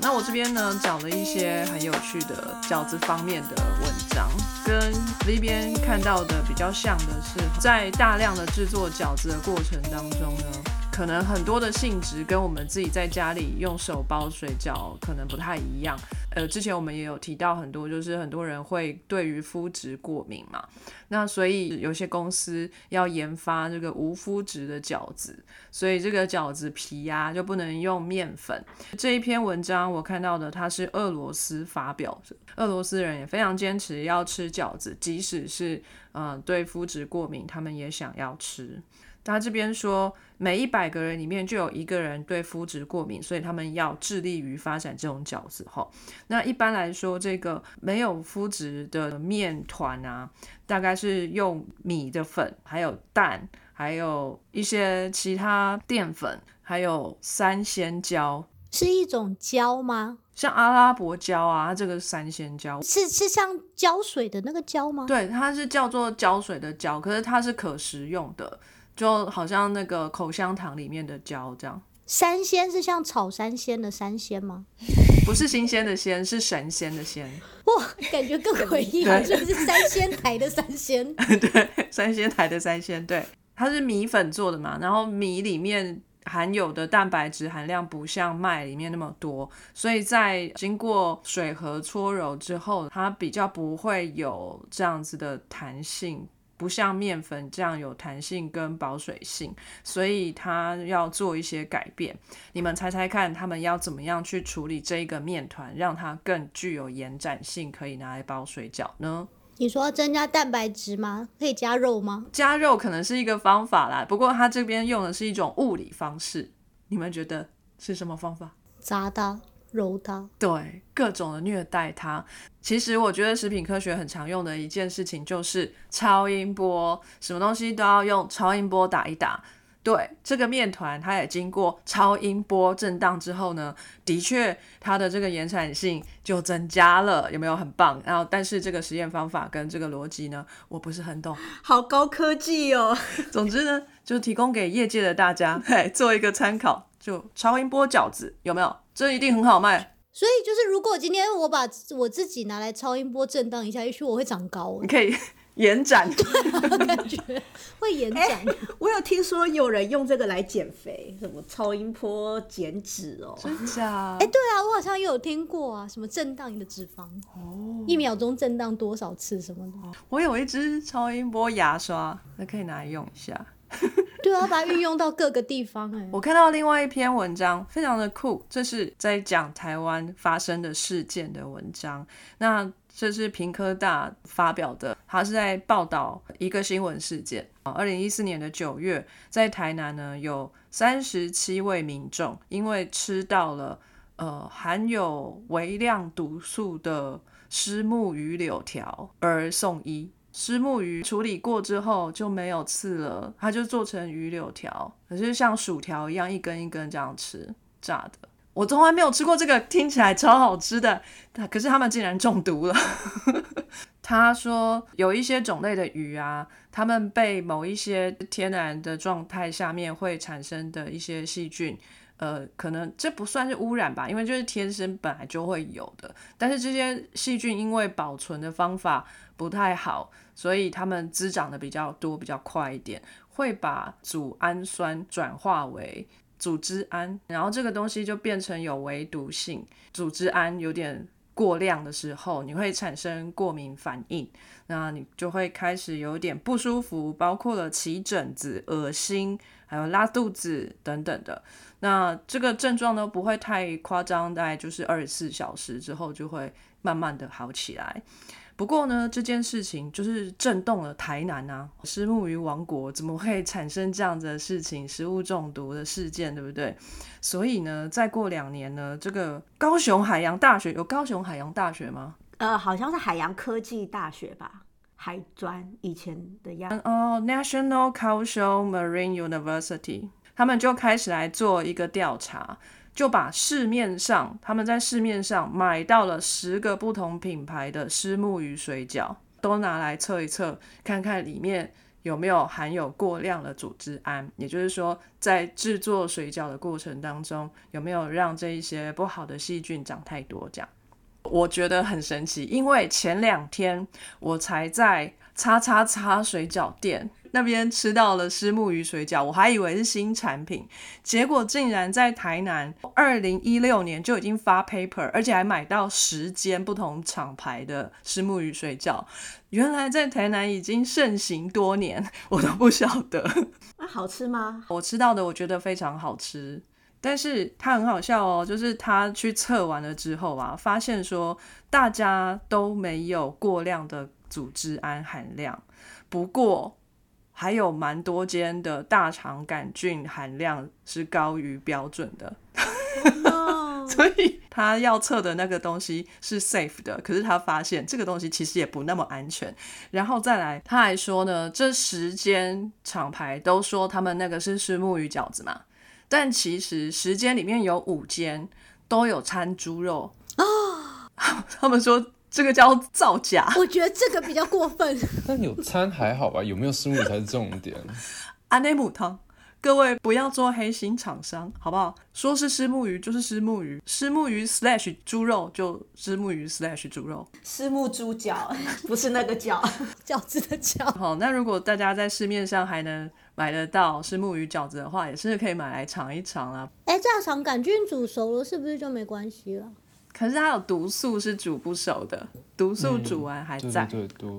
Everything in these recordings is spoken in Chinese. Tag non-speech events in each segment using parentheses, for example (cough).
那我这边呢找了一些很有趣的饺子方面的文章，跟那边看到的比较像的是，在大量的制作饺子的过程当中呢。可能很多的性质跟我们自己在家里用手包水饺可能不太一样。呃，之前我们也有提到很多，就是很多人会对于麸质过敏嘛。那所以有些公司要研发这个无麸质的饺子，所以这个饺子皮呀就不能用面粉。这一篇文章我看到的，它是俄罗斯发表的，俄罗斯人也非常坚持要吃饺子，即使是呃对麸质过敏，他们也想要吃。他这边说，每一百个人里面就有一个人对麸质过敏，所以他们要致力于发展这种饺子哈。那一般来说，这个没有麸质的面团啊，大概是用米的粉，还有蛋，还有一些其他淀粉，还有三鲜胶，是一种胶吗？像阿拉伯胶啊，它这个三鲜胶是是像胶水的那个胶吗？对，它是叫做胶水的胶，可是它是可食用的。就好像那个口香糖里面的胶这样，三鲜是像炒三鲜的三鲜吗？不是新鲜的鲜，是神仙的仙。哇，感觉更诡异了，(laughs) 就是三仙台的三鲜。(laughs) 对，三仙台的三鲜，对，它是米粉做的嘛，然后米里面含有的蛋白质含量不像麦里面那么多，所以在经过水和搓揉之后，它比较不会有这样子的弹性。不像面粉这样有弹性跟保水性，所以它要做一些改变。你们猜猜看，他们要怎么样去处理这个面团，让它更具有延展性，可以拿来包水饺呢？你说要增加蛋白质吗？可以加肉吗？加肉可能是一个方法啦，不过它这边用的是一种物理方式。你们觉得是什么方法？炸的。揉它，对，各种的虐待它。其实我觉得食品科学很常用的一件事情就是超音波，什么东西都要用超音波打一打。对，这个面团它也经过超音波震荡之后呢，的确它的这个延展性就增加了，有没有很棒？然后，但是这个实验方法跟这个逻辑呢，我不是很懂。(laughs) 好高科技哦。总之呢，就提供给业界的大家，嘿，做一个参考。就超音波饺子有没有？这一定很好卖。所以就是，如果今天我把我自己拿来超音波震荡一下，也许我会长高。你可以延展，(laughs) 感觉会延展。我有听说有人用这个来减肥，什么超音波减脂哦？真假？哎，对啊，我好像也有听过啊，什么震荡你的脂肪哦，一秒钟震荡多少次什么的。我有一支超音波牙刷，那可以拿来用一下。(laughs) 对啊，把它运用到各个地方哎。(laughs) 我看到另外一篇文章，非常的酷，这是在讲台湾发生的事件的文章。那这是平科大发表的，他是在报道一个新闻事件啊。二零一四年的九月，在台南呢，有三十七位民众因为吃到了呃含有微量毒素的虱目鱼柳条而送医。虱目鱼处理过之后就没有刺了，它就做成鱼柳条，可是像薯条一样一根一根这样吃炸的。我从来没有吃过这个，听起来超好吃的，可是他们竟然中毒了。(laughs) 他说有一些种类的鱼啊，他们被某一些天然的状态下面会产生的一些细菌。呃，可能这不算是污染吧，因为就是天生本来就会有的。但是这些细菌因为保存的方法不太好，所以它们滋长的比较多、比较快一点，会把组氨酸转化为组织胺，然后这个东西就变成有唯毒性。组织胺有点过量的时候，你会产生过敏反应，那你就会开始有点不舒服，包括了起疹子、恶心，还有拉肚子等等的。那这个症状呢不会太夸张，大概就是二十四小时之后就会慢慢的好起来。不过呢，这件事情就是震动了台南啊，石木鱼王国怎么会产生这样子的事情，食物中毒的事件，对不对？所以呢，再过两年呢，这个高雄海洋大学有高雄海洋大学吗？呃，好像是海洋科技大学吧，海专以前的样。哦，National 高雄 Marine University。他们就开始来做一个调查，就把市面上他们在市面上买到了十个不同品牌的虱目鱼水饺，都拿来测一测，看看里面有没有含有过量的组织胺，也就是说，在制作水饺的过程当中，有没有让这一些不好的细菌长太多？这样，我觉得很神奇，因为前两天我才在叉叉叉水饺店。那边吃到了虱目鱼水饺，我还以为是新产品，结果竟然在台南，二零一六年就已经发 paper，而且还买到十间不同厂牌的虱目鱼水饺。原来在台南已经盛行多年，我都不晓得。那好吃吗？我吃到的，我觉得非常好吃。但是它很好笑哦，就是他去测完了之后啊，发现说大家都没有过量的组织胺含量，不过。还有蛮多间的大肠杆菌含量是高于标准的，(laughs) 所以他要测的那个东西是 safe 的，可是他发现这个东西其实也不那么安全。然后再来，他还说呢，这十间厂牌都说他们那个是石木鱼饺子嘛，但其实十间里面有五间都有掺猪肉啊，(laughs) 他们说。这个叫造假，我觉得这个比较过分。(laughs) 但有餐还好吧？有没有食物才是重点。(laughs) 阿内姆汤，各位不要做黑心厂商，好不好？说是虱目鱼就是虱目鱼，虱目鱼 slash 猪肉就虱目鱼 slash 猪肉，虱目猪脚 (laughs) 不是那个脚，饺子的饺。好，那如果大家在市面上还能买得到虱目鱼饺子的话，也是可以买来尝一尝啊。哎，大肠杆菌煮熟了是不是就没关系了？可是它有毒素是煮不熟的，毒素煮完还在。对对。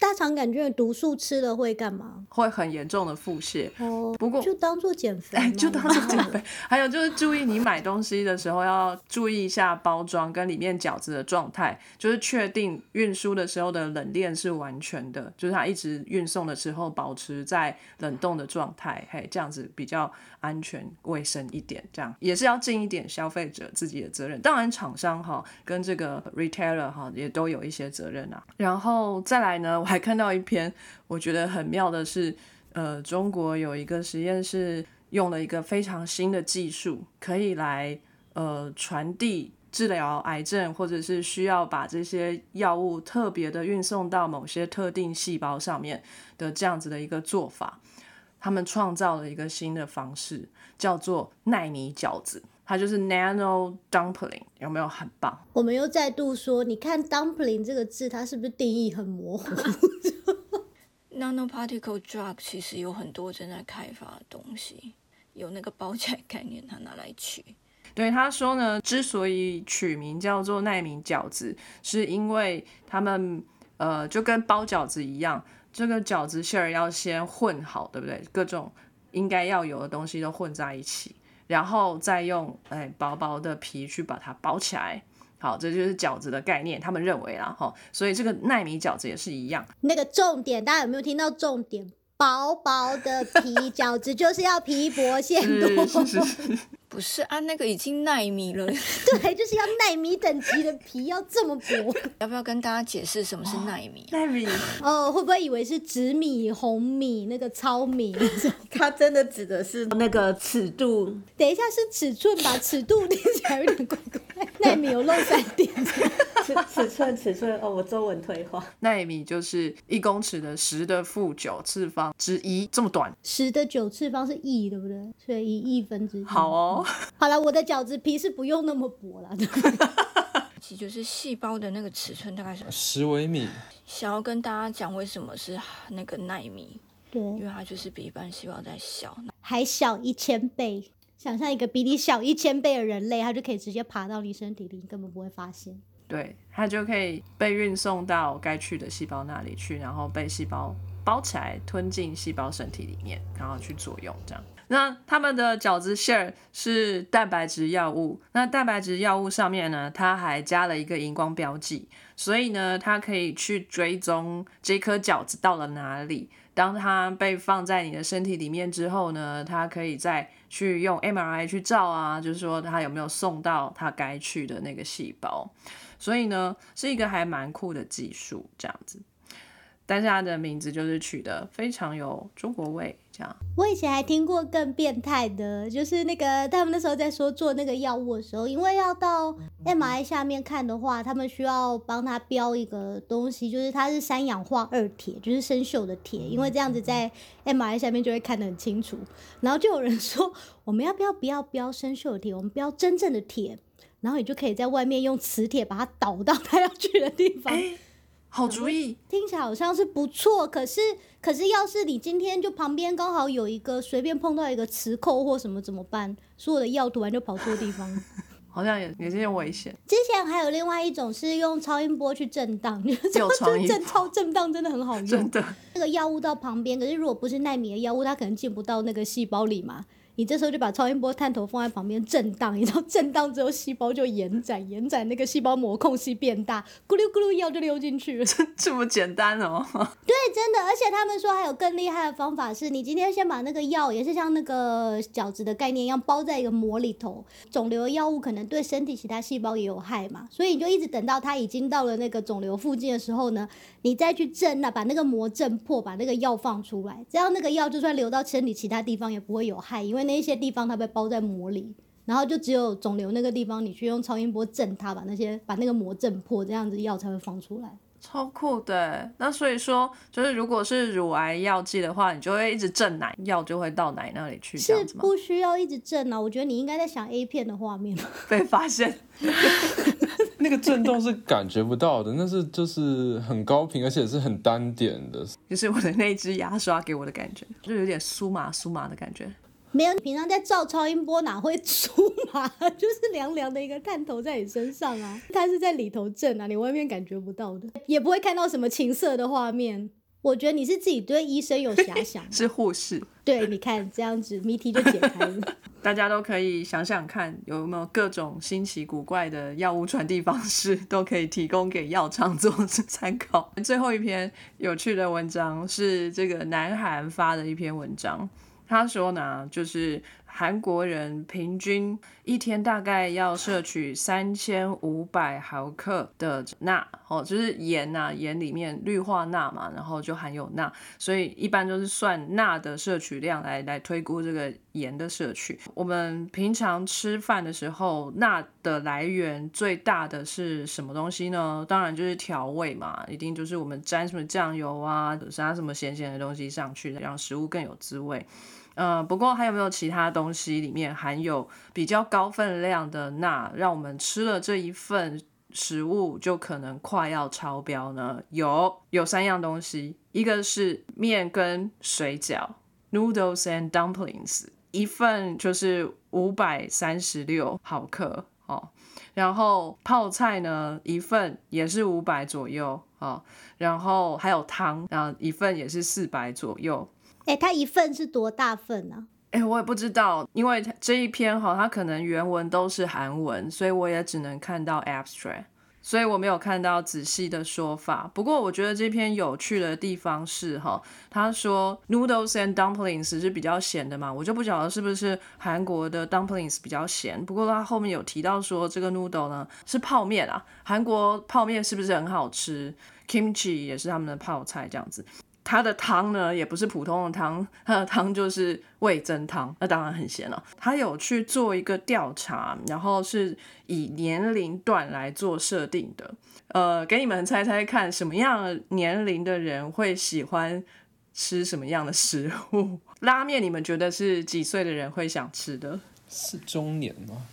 大肠杆菌的毒素吃了会干嘛？会很严重的腹泻。哦，不过就当做减肥。(laughs) 就当做减肥。(laughs) 还有就是注意你买东西的时候要注意一下包装跟里面饺子的状态，就是确定运输的时候的冷链是完全的，就是它一直运送的时候保持在冷冻的状态，嘿，这样子比较安全卫生一点。这样也是要尽一点消费者自己的责任。当然厂商哈跟这个 retailer 哈也都有一些责任啊。然后再来。呢，我还看到一篇，我觉得很妙的是，呃，中国有一个实验室用了一个非常新的技术，可以来呃传递治疗癌症，或者是需要把这些药物特别的运送到某些特定细胞上面的这样子的一个做法。他们创造了一个新的方式，叫做奈米饺子。它就是 nano dumpling，有没有很棒？我们又再度说，你看 dumpling 这个字，它是不是定义很模糊？(laughs) nano particle drug 其实有很多正在开发的东西，有那个包起来概念，它拿来取。对，他说呢，之所以取名叫做奈米饺子，是因为他们呃就跟包饺子一样，这个饺子馅儿要先混好，对不对？各种应该要有的东西都混在一起。然后再用哎薄薄的皮去把它包起来，好，这就是饺子的概念。他们认为啦，哈，所以这个奈米饺子也是一样。那个重点，大家有没有听到重点？薄薄的皮 (laughs) 饺子就是要皮薄馅多。不是啊，那个已经耐米了。(laughs) 对，就是要耐米等级的皮，要这么薄。(laughs) 要不要跟大家解释什么是耐米？(laughs) 耐米哦，会不会以为是紫米、红米那个糙米？它真的指的是那个尺度。等一下是尺寸吧？尺度听起来有点怪怪。耐米有漏三点。尺尺寸尺寸哦，我中文退化。耐米就是一公尺的十的负九次方之一，这么短。十的九次方是亿，对不对？所以一亿分之一。好哦。(laughs) 好了，我的饺子皮是不用那么薄了。(laughs) 其实就是细胞的那个尺寸大概是十微米。想要跟大家讲为什么是那个纳米，对，因为它就是比一般细胞再小，还小一千倍。想象一个比你小一千倍的人类，他就可以直接爬到你身体里，你根本不会发现。对，它就可以被运送到该去的细胞那里去，然后被细胞包起来，吞进细胞身体里面，然后去作用这样。那他们的饺子馅儿是蛋白质药物，那蛋白质药物上面呢，它还加了一个荧光标记，所以呢，它可以去追踪这颗饺子到了哪里。当它被放在你的身体里面之后呢，它可以再去用 MRI 去照啊，就是说它有没有送到它该去的那个细胞。所以呢，是一个还蛮酷的技术，这样子。但是它的名字就是取得非常有中国味，这样。我以前还听过更变态的，就是那个他们那时候在说做那个药物的时候，因为要到 MRI 下面看的话，他们需要帮他标一个东西，就是它是三氧化二铁，就是生锈的铁，因为这样子在 MRI 下面就会看得很清楚。然后就有人说，我们要不要不要标生锈的铁，我们标真正的铁，然后你就可以在外面用磁铁把它导到他要去的地方。哎，好主意，听起来好像是不错，可是可是要是你今天就旁边刚好有一个随便碰到一个磁扣或什么怎么办？所有的药突然就跑错地方。(laughs) 好像也也是有危险。之前还有另外一种是用超音波去震荡，就是 (laughs) 震超震荡真的很好用。真的，那个药物到旁边，可是如果不是纳米的药物，它可能进不到那个细胞里嘛。你这时候就把超音波探头放在旁边震荡，你知道震荡之后细胞就延展，延展那个细胞膜空隙变大，咕噜咕噜药就溜进去了。这么简单哦。对，真的，而且他们说还有更厉害的方法是，你今天先把那个药，也是像那个饺子的概念一样，包在一个膜里头。肿瘤药物可能对身体其他细胞也有害嘛，所以你就一直等到它已经到了那个肿瘤附近的时候呢，你再去震那，把那个膜震破，把那个药放出来，这样那个药就算流到身体其他地方也不会有害，因为那一些地方它被包在膜里。然后就只有肿瘤那个地方，你去用超音波震它，把那些把那个膜震破，这样子药才会放出来。超酷的。那所以说，就是如果是乳癌药剂的话，你就会一直震奶，药就会到奶那里去，这是样子吗？不需要一直震啊，我觉得你应该在想 A 片的画面。被发现，(laughs) 那个震动是感觉不到的，那是就是很高频，而且是很单点的。(laughs) 就是我的那支牙刷给我的感觉，就有点酥麻酥麻的感觉。没有，你平常在照超音波哪会出麻？(laughs) 就是凉凉的一个探头在你身上啊，它是在里头震啊，你外面感觉不到的，也不会看到什么情色的画面。我觉得你是自己对医生有遐想，(laughs) 是护士，对，你看这样子谜题就解开了。(laughs) 大家都可以想想看，有没有各种新奇古怪的药物传递方式，都可以提供给药厂做参考。最后一篇有趣的文章是这个南韩发的一篇文章，他说呢，就是韩国人平均一天大概要摄取三千五百毫克的钠，哦，就是盐呐、盐里面氯化钠嘛，然后就含有钠，所以一般都是算钠的摄取量来来推估这个盐的摄取。我们平常吃饭的时候，钠的来源最大的是什么东西呢？当然就是调味嘛，一定就是我们沾什么酱油啊，加什么咸咸的东西上去，让食物更有滋味。呃，不过还有没有其他东西里面含有比较高分量的钠，让我们吃了这一份食物就可能快要超标呢？有，有三样东西，一个是面跟水饺 （noodles and dumplings），一份就是五百三十六毫克哦，然后泡菜呢，一份也是五百左右哦，然后还有汤，然后一份也是四百左右。哎、它一份是多大份啊？哎、我也不知道，因为这一篇哈，它可能原文都是韩文，所以我也只能看到 abstract，所以我没有看到仔细的说法。不过我觉得这篇有趣的地方是哈，他说 noodles and dumplings 是比较咸的嘛，我就不晓得是不是韩国的 dumplings 比较咸。不过他后面有提到说这个 noodle 呢是泡面啊，韩国泡面是不是很好吃？kimchi 也是他们的泡菜这样子。它的汤呢，也不是普通的汤，它的汤就是味增汤，那当然很咸了。他有去做一个调查，然后是以年龄段来做设定的。呃，给你们猜猜看，什么样年龄的人会喜欢吃什么样的食物？(laughs) 拉面，你们觉得是几岁的人会想吃的？是中年吗？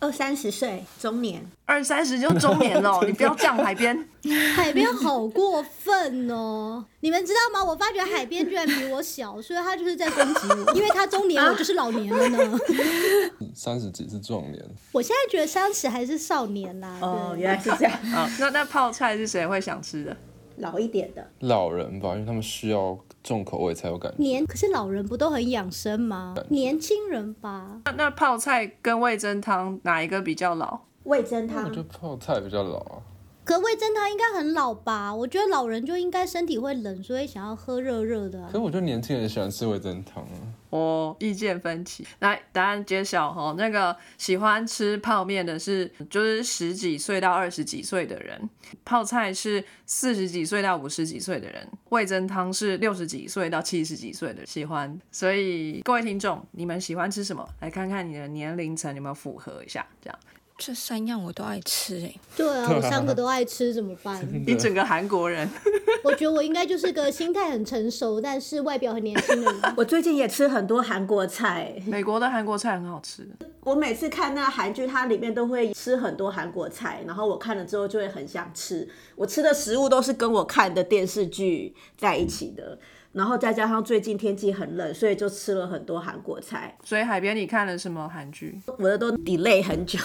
二三十岁中年，二三十就中年了，(laughs) 你不要这样，海边。(laughs) 海边好过分哦！你们知道吗？我发觉海边居然比我小，所以他就是在攻击我，因为他中年，我就是老年了呢。(laughs) 三十几是壮年，我现在觉得三十还是少年啦。哦，原来是这样，啊，那那泡菜是谁会想吃的？老一点的，老人吧，因为他们需要重口味才有感觉。年可是老人不都很养生吗？年轻人吧，那那泡菜跟味噌汤哪一个比较老？味噌汤我觉得泡菜比较老啊，可味噌汤应该很老吧？我觉得老人就应该身体会冷，所以想要喝热热的啊、可是我觉得年轻人喜欢吃味噌汤啊。我意见分歧。来，答案揭晓哈。那个喜欢吃泡面的是就是十几岁到二十几岁的人，泡菜是四十几岁到五十几岁的人，味噌汤是六十几岁到七十几岁的喜欢。所以各位听众，你们喜欢吃什么？来看看你的年龄层有没有符合一下，这样这三样我都爱吃哎、对啊，(laughs) 我三个都爱吃，怎么办？一整个韩国人。(laughs) 我觉得我应该就是个心态很成熟，但是外表很年轻的人。(laughs) 我最近也吃很多韩国菜，美国的韩国菜很好吃，我每次看那个韩剧，它里面都会吃很多韩国菜，然后我看了之后就会很想吃。我吃的食物都是跟我看的电视剧在一起的，然后再加上最近天气很冷，所以就吃了很多韩国菜。所以海边你看了什么韩剧？我的都 delay 很久，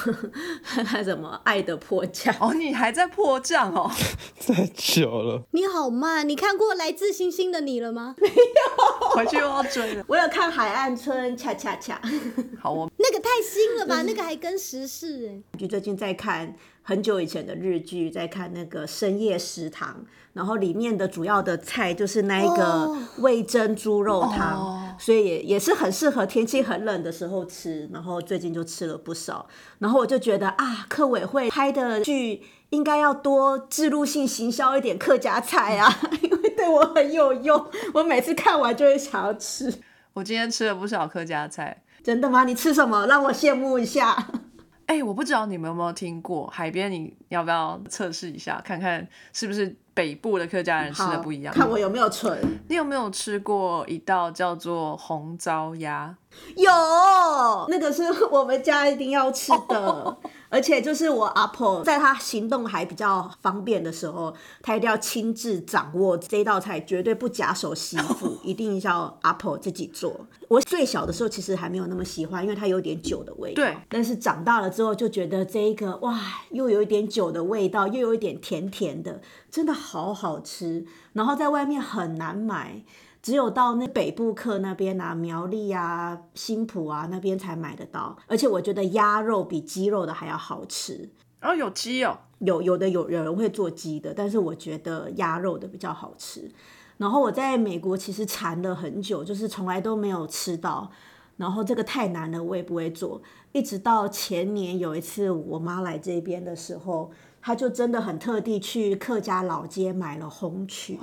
看 (laughs) 什么《爱的迫降》哦，你还在迫降哦。(laughs) 太久了，你好慢，你看过《来自星星的你》了吗？(laughs) 没有回去又要追了。我有看《海岸村恰恰恰》，好，哦那个太新了吧？那个还跟时事哎、就最近在看很久以前的日剧，在看那个《深夜食堂》，然后里面的主要的菜就是那一个哦味噌猪肉汤，哦所以也也是很适合天气很冷的时候吃。然后最近就吃了不少，然后我就觉得啊，客委会拍的剧应该要多植入性行销一点客家菜啊，(laughs) 因为对我很有用，我每次看完就会想要吃。我今天吃了不少客家菜。真的吗？你吃什么？让我羡慕一下。哎、我不知道你们有没有听过海边，你要不要测试一下，看看是不是北部的客家人吃的不一样？看我有没有存。你有没有吃过一道叫做红糟鸭？有，那个是 (laughs) 我们家一定要吃的，(laughs) 而且就是我阿婆在她行动还比较方便的时候，她一定要亲自掌握这道菜，绝对不假手媳妇，(laughs) 一定要阿婆自己做。我最小的时候其实还没有那么喜欢，因为它有点酒的味道。对但是长大了之后就觉得这一个哇，又有一点酒的味道，又有一点甜甜的，真的好好吃。然后在外面很难买。只有到那北部客那边啊，苗栗啊、新浦啊那边才买得到，而且我觉得鸭肉比鸡肉的还要好吃。哦有鸡哦，有有的有有人会做鸡的，但是我觉得鸭肉的比较好吃。然后我在美国其实馋了很久，就是从来都没有吃到。然后这个太难了，我也不会做。一直到前年有一次我妈来这边的时候，她就真的很特地去客家老街买了红曲，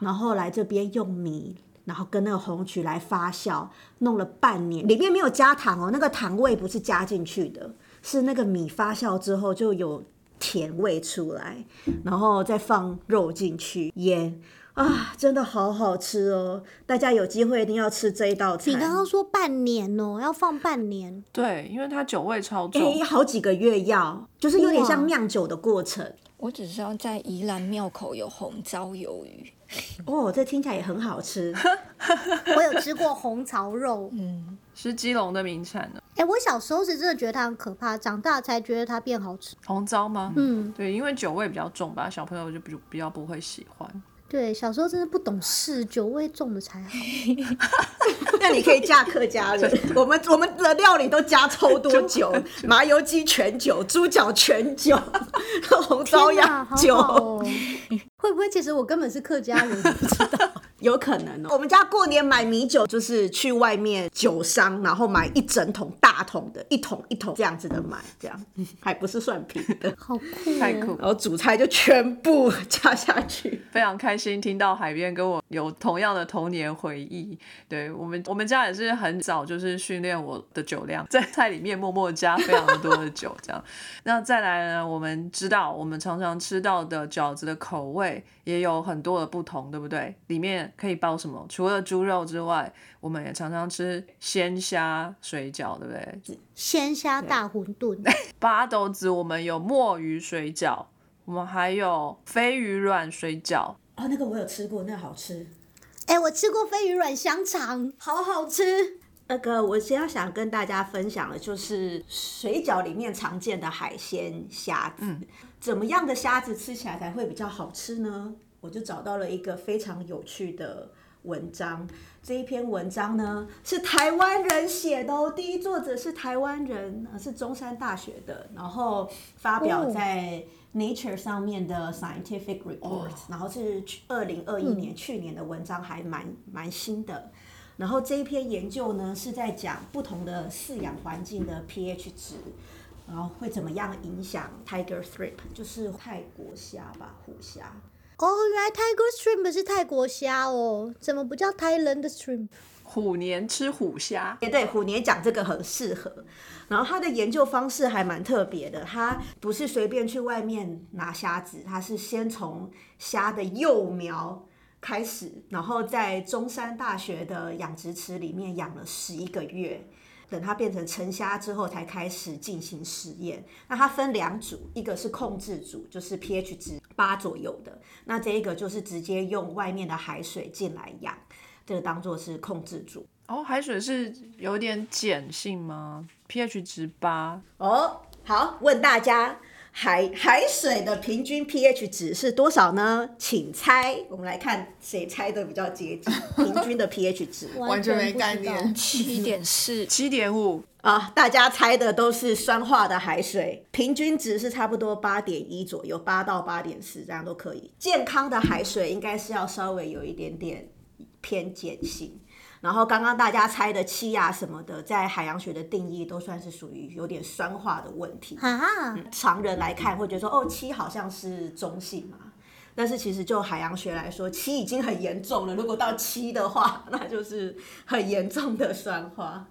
然后来这边用米。然后跟那个红曲来发酵，弄了半年，里面没有加糖哦，那个糖味不是加进去的，是那个米发酵之后就有甜味出来，然后再放肉进去腌啊，真的好好吃哦！大家有机会一定要吃这一道菜。你刚刚说半年哦、要放半年，对，因为它酒味超重。哎，好几个月要，就是有点像酿酒的过程我只知道在宜兰庙口有红糟鱿鱼，(laughs) 哦。这听起来也很好吃，(laughs) 我有吃过红槽肉。嗯是基隆的名产呢。哎、我小时候是真的觉得它很可怕，长大才觉得它变好吃。红糟吗？嗯，对，因为酒味比较重吧，小朋友就比比较不会喜欢。对，小时候真的不懂事，酒味重的才好。(laughs) 那你可以嫁客家人。(laughs) 我们我们的料理都加超多酒，(laughs) 麻油鸡全酒，猪脚全酒，红烧鸭好酒。好哦。会不会其实我根本是客家人？不知道。有可能哦。我们家过年买米酒，就是去外面酒商，然后买一整桶大桶的，一桶一桶这样子的买，这样 (laughs) 还不是算平的。好酷、哦，太酷然后主菜就全部加下去。非常开心听到海边跟我有同样的童年回忆。对我们，我们家也是很早就是训练我的酒量，在菜里面默默加非常多的酒，这样。(laughs) 那再来呢，我们知道我们常常吃到的饺子的口味也有很多的不同，对不对？里面可以包什么？除了猪肉之外，我们也常常吃鲜虾水饺，对不对？鲜虾大馄饨，(laughs) 八斗子我们有墨鱼水饺，我们还有飞鱼软水饺。哦，那个我有吃过，那个好吃。哎、我吃过飞鱼软香肠，好好吃。那个，我先要想跟大家分享的就是水饺里面常见的海鲜虾子，怎么样的虾子吃起来才会比较好吃呢？我就找到了一个非常有趣的文章。这一篇文章呢是台湾人写的哦，第一作者是台湾人，呃是中山大学的，然后发表在 Nature 上面的 Scientific Report，、然后是二零二一年、去年的文章，还蛮蛮新的。然后这一篇研究呢是在讲不同的饲养环境的 pH 值，然后会怎么样影响 tiger shrimp，就是泰国虾吧，虎虾。哦，原来 Tiger Shrimp 是泰国虾哦，怎么不叫 Thailand Shrimp？虎年吃虎虾，也对，虎年讲这个很适合。然后他的研究方式还蛮特别的，他不是随便去外面拿虾子，他是先从虾的幼苗开始，然后在中山大学的养殖池里面养了十一个月。等它变成沉虾之后，才开始进行实验。那它分两组，一个是控制组，就是 pH 值八左右的；那这一个就是直接用外面的海水进来养，这个当做是控制组。哦，海水是有点碱性吗？pH 值八，哦，好，问大家，海海水的平均 pH 值是多少呢？请猜。我们来看谁猜的比较接近 (laughs) 平均的 pH 值完全没概念。七点四，七点五，啊！大家猜的都是酸化的海水，平均值是差不多八点一左右，八到八点四这样都可以。健康的海水应该是要稍微有一点点偏碱性。然后刚刚大家猜的七啊什么的，在海洋学的定义都算是属于有点酸化的问题。啊，常人来看会觉得说，哦，七好像是中性嘛，但是其实就海洋学来说，七已经很严重了。如果到七的话，(laughs) 那就是很严重的酸化。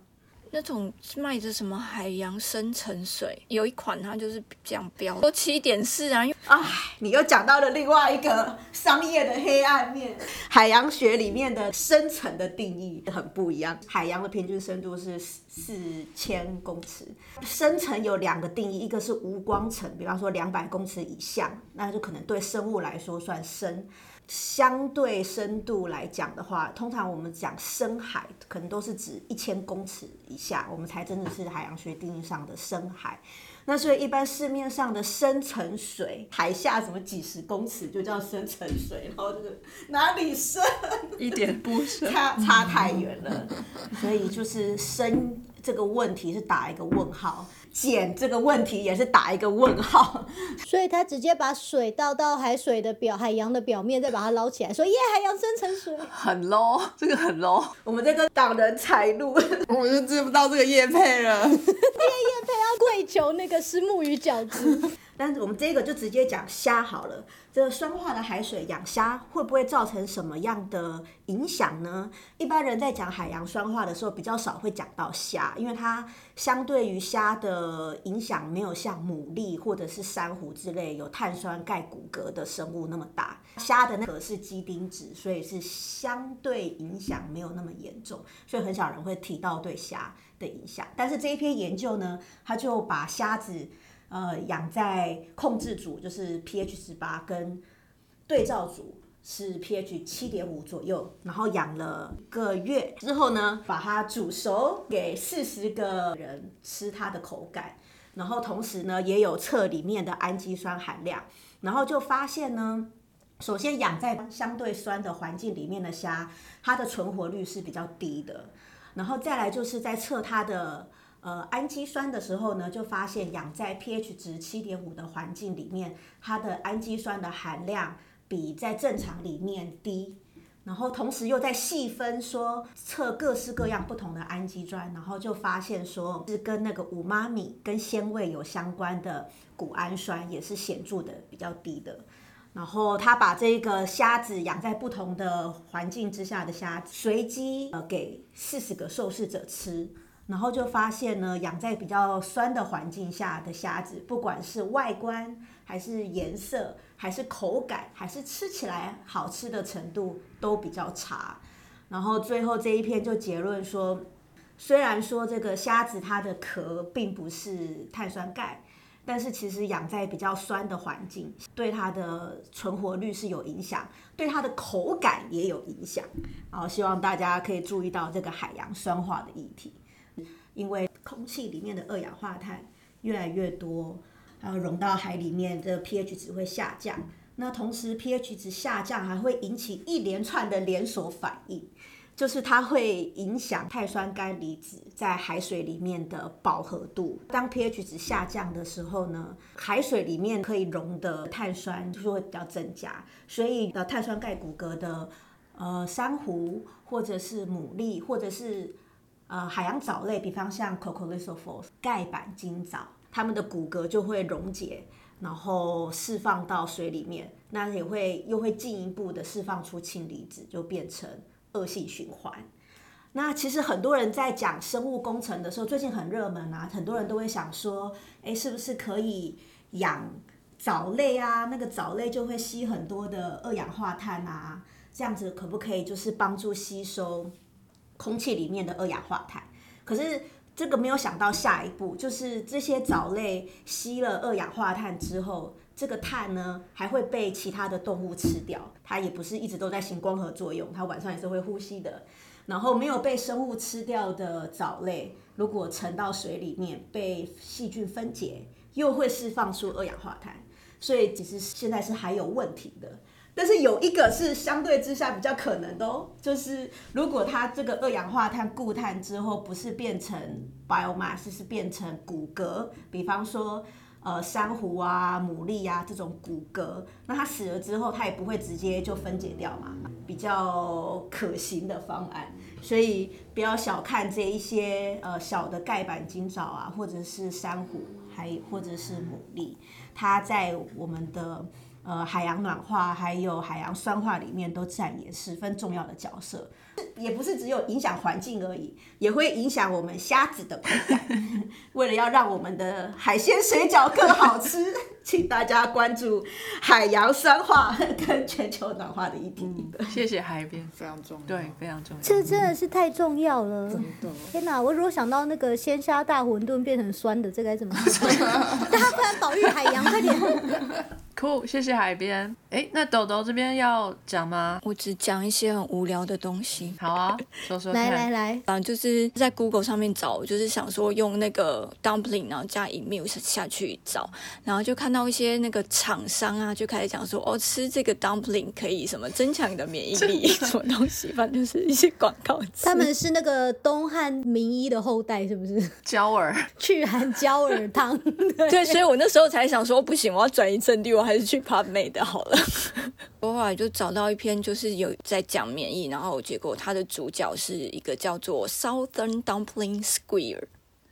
那种卖着什么海洋深层水，有一款它就是这样标，都七点四啊，因为唉，你又讲到了另外一个商业的黑暗面。海洋学里面的深层的定义很不一样，海洋的平均深度是四千公尺，深层有两个定义，一个是无光层，比方说两百公尺以下，那就可能对生物来说算深。相对深度来讲的话，通常我们讲深海，可能都是指一千公尺以下，我们才真的是海洋学定义上的深海。那所以一般市面上的深层水，海下什么几十公尺就叫深层水，然后就是哪里深，(laughs) 一点不深。差差太远了。所以就是深这个问题是打一个问号，碱这个问题也是打一个问号。(laughs) 所以他直接把水倒到海水的表海洋的表面，再把它捞起来，说耶，海洋生成水。(laughs) 很 low，这个很 low。我们这个挡人财路，(laughs) 我就知不到这个叶配了。叶叶配要跪求那个石木鱼饺子，但是我们这个就直接讲虾好了。这个酸化的海水养虾会不会造成什么样的影响呢？一般人在讲海洋酸化的时候，比较少会讲到虾，因为它相对于虾的影响没有像牡蛎或者是珊瑚之类有碳酸钙骨骼的生物那么大。虾的那个是基丁质，所以是相对影响没有那么严重，所以很少人会提到对虾的影响。但是这一篇研究呢，它就把虾子。呃，养在控制组就是 pH 十八，跟对照组是 pH 七点五左右，然后养了一个月之后呢，把它煮熟给四十个人吃它的口感，然后同时呢也有测里面的氨基酸含量，然后就发现呢，首先养在相对酸的环境里面的虾，它的存活率是比较低的，然后再来就是在测它的。呃，氨基酸的时候呢，就发现养在 pH 值七点五的环境里面，它的氨基酸的含量比在正常里面低。然后同时又在细分说测各式各样不同的氨基酸，然后就发现说是跟那个五妈米跟鲜味有相关的谷氨酸也是显著的比较低的。然后他把这个虾子养在不同的环境之下的虾子，随机呃给四十个受试者吃。然后就发现呢，养在比较酸的环境下的虾子，不管是外观还是颜色，还是口感，还是吃起来好吃的程度都比较差。然后最后这一篇就结论说，虽然说这个虾子它的壳并不是碳酸钙，但是其实养在比较酸的环境，对它的存活率是有影响，对它的口感也有影响。然后希望大家可以注意到这个海洋酸化的议题。因为空气里面的二氧化碳越来越多，然后溶到海里面，这 pH 值会下降。那同时 pH 值下降还会引起一连串的连锁反应。就是它会影响碳酸钙离子在海水里面的饱和度。当 pH 值下降的时候呢，海水里面可以溶的碳酸就会比较增加，所以呃碳酸钙骨骼的呃珊瑚或者是牡蛎或者是呃海洋藻类，比方像 c o c o l i s o p h o r s 盖板金藻，它们的骨骼就会溶解，然后释放到水里面，那也会又会进一步的释放出氢离子，就变成。恶性循环。那其实很多人在讲生物工程的时候，最近很热门啊，很多人都会想说，哎，是不是可以养藻类啊？那个藻类就会吸很多的二氧化碳啊，这样子可不可以就是帮助吸收空气里面的二氧化碳？可是这个没有想到下一步，就是这些藻类吸了二氧化碳之后。这个碳呢，还会被其他的动物吃掉。它也不是一直都在行光合作用，它晚上也是会呼吸的。然后没有被生物吃掉的藻类，如果沉到水里面被细菌分解，又会释放出二氧化碳。所以其实现在是还有问题的。但是有一个是相对之下比较可能的哦，就是如果它这个二氧化碳固碳之后不是变成 biomass，是变成骨骼，比方说。呃，珊瑚啊、牡蛎啊这种骨骼，那它死了之后，它也不会直接就分解掉嘛，比较可行的方案。所以不要小看这一些呃小的盖板金藻啊，或者是珊瑚，还或者是牡蛎，它在我们的呃海洋暖化还有海洋酸化里面都扮演十分重要的角色。也不是只有影响环境而已，也会影响我们虾子的口感。(laughs) 为了要让我们的海鲜水饺更好吃，(laughs) 请大家关注海洋酸化跟全球暖化的议题。谢谢海边，非常重要。对，非常重要。这真的是太重要了。真的。天哪！我如果想到那个鲜虾大馄饨变成酸的，这该怎么办？(laughs) 大家快来保育海洋，快点！酷，谢谢海边。哎，那豆豆这边要讲吗？我只讲一些很无聊的东西。好啊，说说来来来，啊，就是在 Google 上面找，就是想说用那个 dumpling，然后加 email 下去找，然后就看到一些那个厂商啊，就开始讲说，哦，吃这个 dumpling 可以什么增强你的免疫力，什么东西，反正就是一些广告词。他们是那个东汉名医的后代，是不是？焦耳 (laughs) 去寒焦耳汤。(laughs) 对，所以我那时候才想说，不行，我要转移阵地，我还去 PubMed 好了。(laughs) 我后来就找到一篇，就是有在讲免疫，然后结果它的主角是一个叫做 Southern Dumpling Square。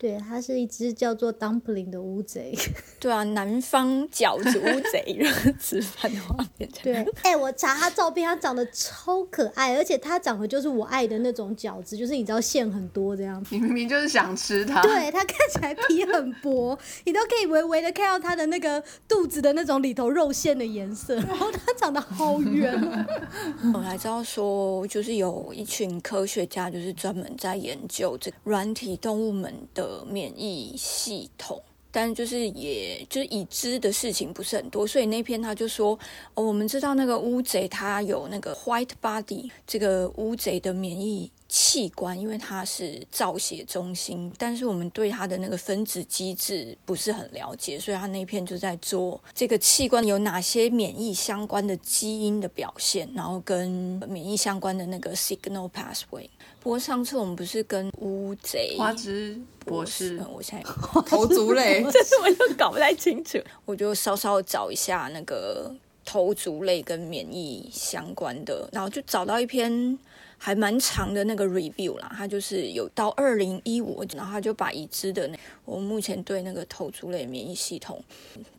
对，它是一只叫做 Dumpling 的乌贼。(laughs) 对啊，南方饺子乌贼吃饭的画面。对，哎，我查它照片，它长得超可爱，而且它长得就是我爱的那种饺子，就是你知道馅很多这样。你明明就是想吃它。对，它看起来皮很薄，你都可以微微的看到它的那个肚子的那种里头肉馅的颜色，然后它长得好圆。(laughs) 我才知道说，就是有一群科学家，就是专门在研究这软体动物们的。免疫系统，但就是也就是已知的事情不是很多，所以那篇他就说，哦，我们知道那个乌贼它有那个 white body，这个乌贼的免疫器官，因为它是造血中心，但是我们对它的那个分子机制不是很了解，所以它那篇就在做这个器官有哪些免疫相关的基因的表现，然后跟免疫相关的那个 signal pathway。不过上次我们不是跟乌贼花枝博士，我现在头足类，这是我又搞不太清楚，我就稍稍找一下那个头足类跟免疫相关的，然后就找到一篇。还蛮长的那个 review 啦，它就是有到二零一五，然后他就把已知的那我目前对那个头足类免疫系统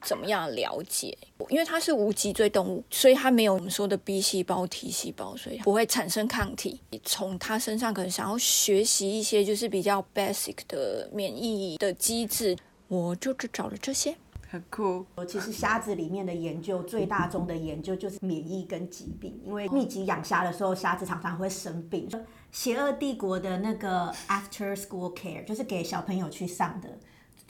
怎么样了解？因为它是无脊椎动物，所以它没有我们说的 B 细胞、T 细胞，所以不会产生抗体。从它身上可能想要学习一些就是比较 basic 的免疫的机制，我就只找了这些。很酷。我其实虾子里面的研究最大宗的研究就是免疫跟疾病，因为密集养虾的时候，虾子常常会生病。邪恶帝国的那个 After School Care 就是给小朋友去上的。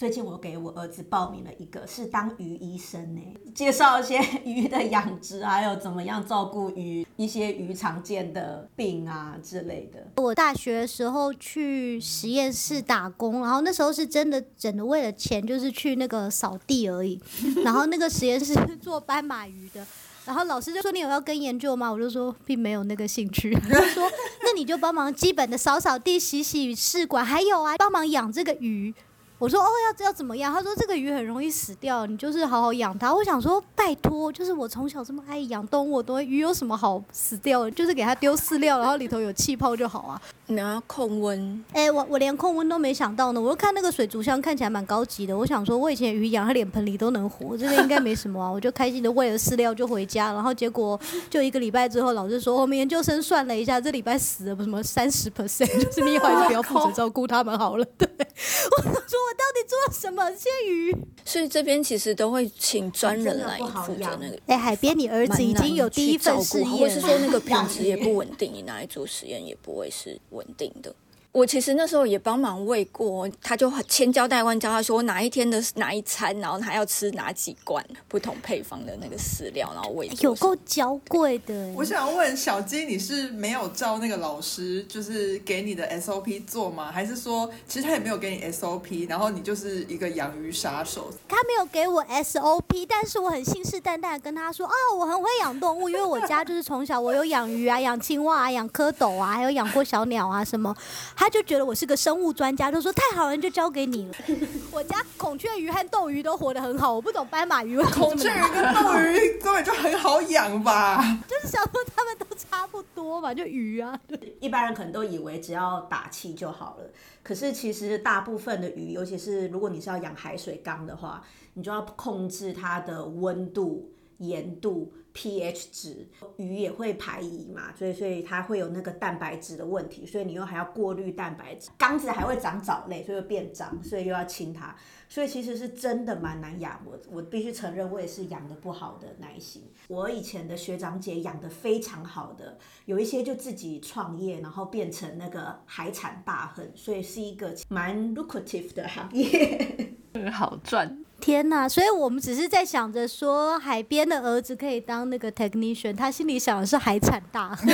最近我给我儿子报名了一个，是当鱼医生呢，介绍一些 (laughs) 鱼的养殖，还有怎么样照顾鱼，一些鱼常见的病啊之类的。我大学的时候去实验室打工，然后那时候是真的，真的为了钱，就是去那个扫地而已。然后那个实验室是做斑马鱼的。然后老师就说你有要跟研究吗？我就说并没有那个兴趣。(laughs) 他说那你就帮忙基本的扫扫地、洗洗试管，还有啊，帮忙养这个鱼。我说哦，要要怎么样？他说这个鱼很容易死掉，你就是好好养它。我想说拜托，就是我从小这么爱养动物，都鱼有什么好死掉的？就是给它丢饲料，然后里头有气泡就好啊。你要控温，哎、我我连控温都没想到呢。我就看那个水族箱看起来蛮高级的，我想说我以前鱼养它脸盆里都能活，这个应该没什么啊。我就开心的喂了饲料就回家，然后结果就一个礼拜之后，老师说我们研究生算了一下，这礼拜死了什么三十 percent，就是你以后还是不要负责照顾它们好了。对，(laughs) 我说我到底做了什么？这些鱼，所以这边其实都会请专人来负责那个。哎、海边你儿子已经有第一份事业了。是说那个品质也不 (laughs) 稳定，你拿来做实验也不会是稳定的。我其实那时候也帮忙喂过，他就很千交代万交，他说哪一天的哪一餐，然后他要吃哪几罐不同配方的那个饲料，然后喂有少够娇贵的、欸我想问小鸡，你是没有照那个老师就是给你的 SOP 做吗？还是说其实他也没有给你 SOP，然后你就是一个养鱼杀手？他没有给我 SOP，但是我很信誓旦旦地跟他说，哦，我很会养动物，因为我家就是从小我有养鱼啊、养青蛙啊、养蝌蚪啊，还有养过小鸟啊什么。他就觉得我是个生物专家，就说太好了，就交给你了。(laughs) 我家孔雀鱼和斗鱼都活得很好，我不懂斑马鱼为什 (laughs) 么孔雀鱼跟斗鱼根本就很好养吧？(laughs) 就是想说他们都差不多嘛，就鱼啊。一般人可能都以为只要打气就好了，可是其实大部分的鱼，尤其是如果你是要养海水缸的话，你就要控制它的温度、盐度、pH 值，鱼也会排遗嘛，所以所以它会有那个蛋白质的问题，所以你又还要过滤蛋白质，缸子还会长藻类，所以变脏，所以又要清它，所以其实是真的蛮难养。我我必须承认，我也是养的不好的耐心。我以前的学长姐养的非常好的，有一些就自己创业，然后变成那个海产大亨，所以是一个蛮 lucrative 的行业。好赚。天呐！所以我们只是在想着说，海边的儿子可以当那个 technician，他心里想的是海产大亨。(laughs)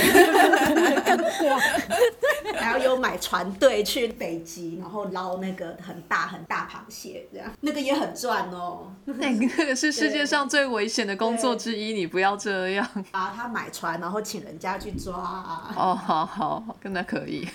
还要有买船队去北极，然后捞那个很大很大螃蟹，这样那个也很赚哦。(laughs) 那个是世界上最危险的工作之一，你不要这样。(laughs) 啊，他买船，然后请人家去抓、啊。哦，好好，跟他可以。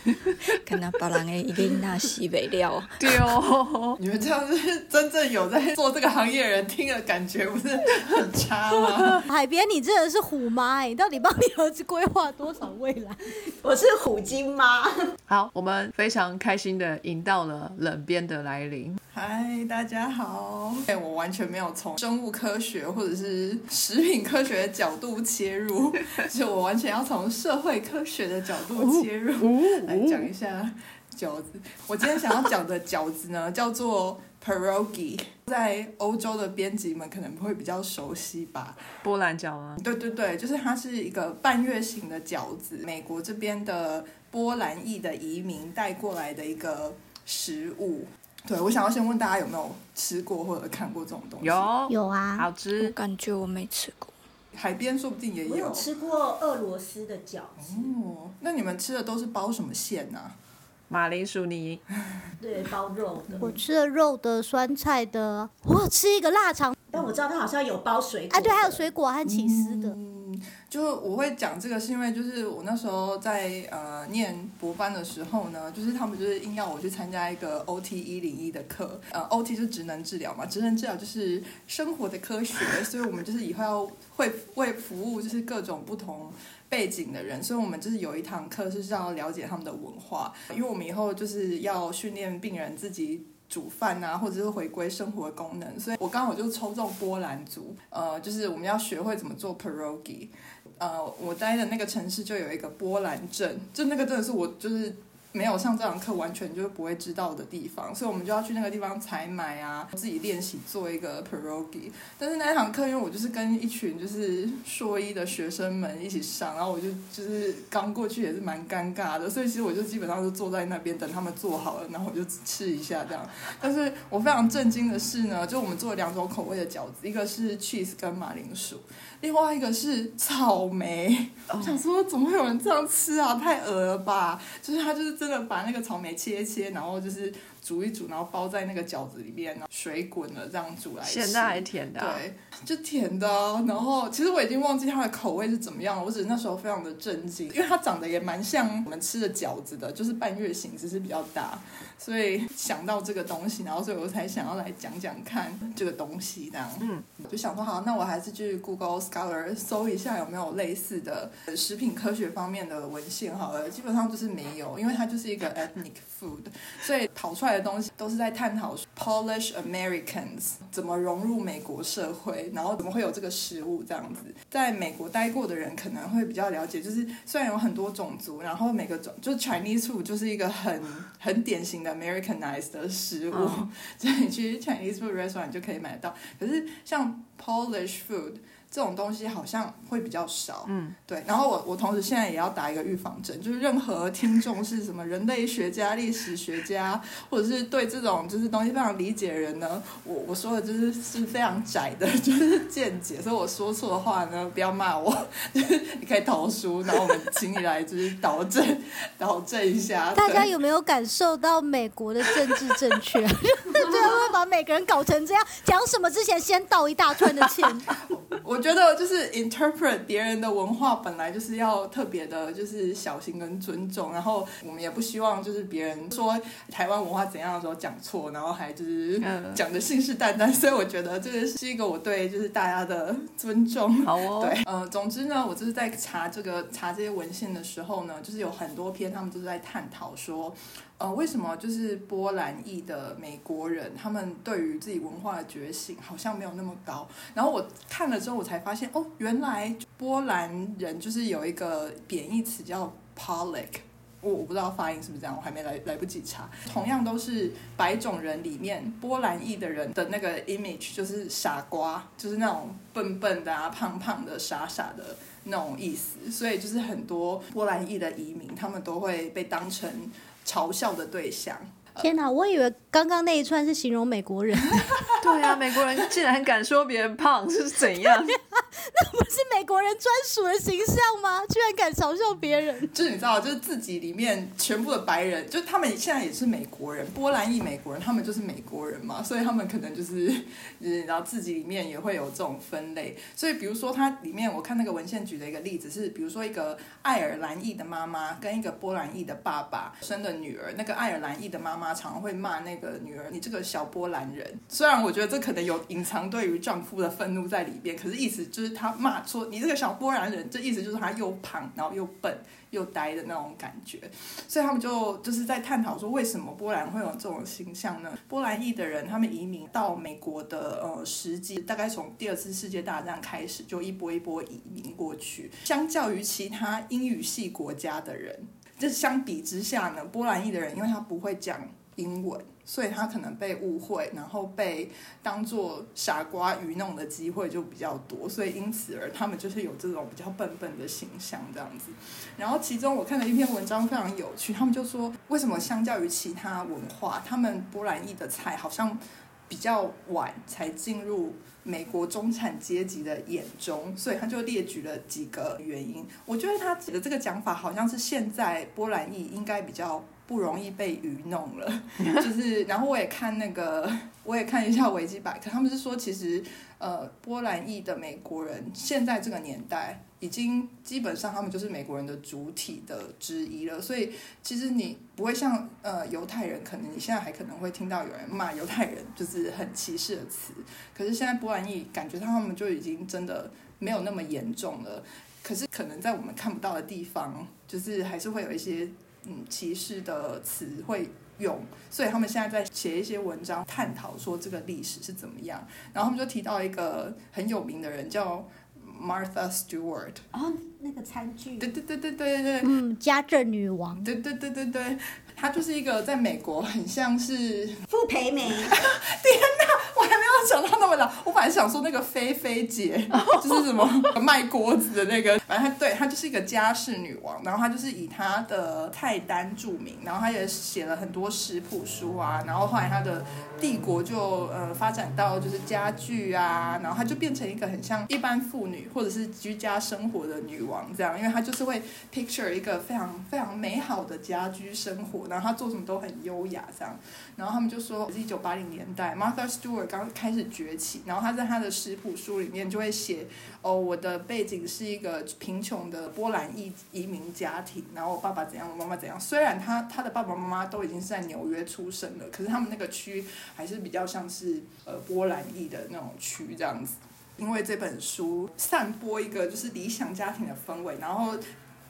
跟他把人的一个那西北料，对哦，你们这样是真正有在做这个行业的人听了感觉不是很差吗？(laughs) 海边，你真的是虎妈哎、你到底帮你儿子规划多少未来？(laughs) 我是虎鲸妈，好，我们非常开心的迎到了冷边的来临。嗨，大家好！哎，我完全没有从生物科学或者是食品科学的角度切入，(laughs) 就我完全要从社会科学的角度切入来讲一下饺子。我今天想要讲的饺子呢，叫做 pierogi，在欧洲的编辑们可能会比较熟悉吧。波兰饺啊，对对对，就是它是一个半月形的饺子，美国这边的波兰裔的移民带过来的一个食物。对，我想要先问大家有没有吃过或者看过这种东西？有有啊，好我吃。感觉我没吃过。海边说不定也有我有吃过俄罗斯的饺子，哦，那你们吃的都是包什么馅呢、马铃薯泥，(laughs) 对，包肉的。我吃了肉的、酸菜的，我有吃一个腊肠。但我知道它好像有包水果啊，对，还有水果和起司的。嗯，就我会讲这个，是因为就是我那时候在呃念博班的时候呢，就是他们就是硬要我去参加一个 OT 一零一的课，呃，OT 是职能治疗嘛，职能治疗就是生活的科学，所以我们就是以后要会为服务就是各种不同。背景的人，所以我们就是有一堂课是要了解他们的文化，因为我们以后就是要训练病人自己煮饭啊，或者是回归生活功能，所以我刚好就抽中波兰族，呃，就是我们要学会怎么做 pierogi，呃，我待的那个城市就有一个波兰镇，就那个真的是我就是没有上这堂课完全就是不会知道的地方，所以我们就要去那个地方采买啊，自己练习做一个 pierogi。但是那一堂课，因为我就是跟一群就是硕一的学生们一起上，然后我就就是刚过去也是蛮尴尬的，所以其实我就基本上就坐在那边等他们做好了，然后我就吃一下这样。但是我非常震惊的是呢，就我们做了两种口味的饺子，一个是 cheese 跟马铃薯，另外一个是草莓。我想说，怎么会有人这样吃啊？太恶了吧！就是他就是真的把那个草莓切一切，然后就是煮一煮，然后包在那个饺子里面，然后水滚了这样煮来吃。咸的还是甜的、啊？对，就甜的啊、然后其实我已经忘记它的口味是怎么样了，我只是那时候非常的震惊，因为它长得也蛮像我们吃的饺子的，就是半月形，只是比较大，所以想到这个东西，然后所以我才想要来讲讲看这个东西这样。嗯，就想说好，那我还是去 Google Scholar 搜一下有没有类似的食品科学方面的文献好了，基本上就是没有，因为它就是一个 ethnic food，所以跑出来的东西都是在探讨 Polish Americans 怎么融入美国社会，然后怎么会有这个食物这样子。在美国待过的人可能会比较了解，就是虽然有很多种族，然后每个种就是 Chinese food 就是一个很很典型的 Americanized 的食物，(laughs) 所以其实 Chinese food restaurant 就可以买得到。可是像 Polish food 这种东西好像会比较少，嗯，对。然后我我同时现在也要打一个预防针，就是任何听众是什么人类学家、历史学家，或者是对这种就是东西非常理解的人呢，我我说的就是是非常窄的，(laughs) 就是见解，所以我说错的话呢，不要骂我，就 (laughs) 是你可以投书，然后我们请你来就是导正 (laughs) 导正一下。大家有没有感受到美国的政治正确？对啊，会把每个人搞成这样，讲什么之前先道一大串的歉。我觉得就是 interpret 别人的文化本来就是要特别的，就是小心跟尊重，然后我们也不希望就是别人说台湾文化怎样的时候讲错，然后还就是嗯讲的信誓旦旦，所以我觉得这个是一个我对就是大家的尊重。好哦，对，呃，总之呢，我就是在查这个查这些文献的时候呢，就是有很多篇他们就是在探讨说，呃，为什么就是波兰裔的美国人，他们对于自己文化的觉醒好像没有那么高。然后我看了之后，我才发现，哦，原来波兰人就是有一个贬义词叫 Polak。我我不知道发音是不是这样，我还没来来不及查。同样都是白种人里面，波兰裔的人的那个 image 就是傻瓜，就是那种笨笨的啊、胖胖的、傻傻的那种意思。所以就是很多波兰裔的移民，他们都会被当成嘲笑的对象。(laughs) 天哪，我以为刚刚那一串是形容美国人，(laughs) 对啊，美国人竟然敢说别人胖是怎样？(laughs) 那不是美国人专属的形象吗？居然敢嘲笑别人。就是你知道，就是自己里面全部的白人，就他们现在也是美国人，波兰裔美国人，他们就是美国人嘛，所以他们可能就是，就是然后自己里面也会有这种分类。所以比如说，它里面我看那个文献举的一个例子是，比如说一个爱尔兰裔的妈妈跟一个波兰裔的爸爸生的女儿，那个爱尔兰裔的妈妈常常会骂那个女儿：“你这个小波兰人。”虽然我觉得这可能有隐藏对于丈夫的愤怒在里边，可是意思就是他他骂说：“你这个小波兰人。”这意思就是他又胖，然后又笨。又呆的那种感觉，所以他们就就是在探讨说，为什么波兰会有这种形象呢？波兰裔的人，他们移民到美国的呃时机，大概从第二次世界大战开始，就一波一波移民过去。相较于其他英语系国家的人，这相比之下呢，波兰裔的人，因为他不会讲英文，所以他可能被误会，然后被当做傻瓜愚弄的机会就比较多，所以因此而他们就是有这种比较笨笨的形象这样子。然后其中我看了一篇文章非常有趣，他们就说为什么相较于其他文化，他们波兰裔的菜好像比较晚才进入美国中产阶级的眼中，所以他就列举了几个原因。我觉得他的这个讲法好像是现在波兰裔应该比较不容易被愚弄了，(laughs) 就是然后我也看那个，(laughs) 我也看一下维基百科，他们是说其实呃波兰裔的美国人现在这个年代。已经基本上他们就是美国人的主体的之一了，所以其实你不会像呃犹太人，可能你现在还可能会听到有人骂犹太人就是很歧视的词，可是现在波兰裔感觉他们就已经真的没有那么严重了，可是可能在我们看不到的地方，就是还是会有一些嗯歧视的词汇用，所以他们现在在写一些文章探讨说这个历史是怎么样，然后他们就提到一个很有名的人叫 Martha Stewart，哦，那个餐具，对对对对对对嗯，家政女王，对对对对对，她就是一个在美国很像是，傅培梅，(laughs) 我还没有想到那么老，我本来想说那个菲菲姐就是什么卖锅子的那个，反正她对她就是一个家事女王，然后她就是以她的菜单著名，然后她也写了很多食谱书啊，然后后来她的帝国就呃发展到就是家具啊，然后她就变成一个很像一般妇女或者是居家生活的女王这样，因为她就是会 picture 一个非常非常美好的家居生活，然后他做什么都很优雅这样，然后他们就说一九八零年代 Martha Stewart 刚开始崛起，然后她在她的食谱书里面就会写哦，我的背景是一个贫穷的波兰裔移民家庭，然后我爸爸怎样，我妈妈怎样。虽然他他的爸爸妈妈都已经是在纽约出生了，可是他们那个区还是比较像是呃波兰裔的那种区这样子。因为这本书散播一个就是理想家庭的氛围，然后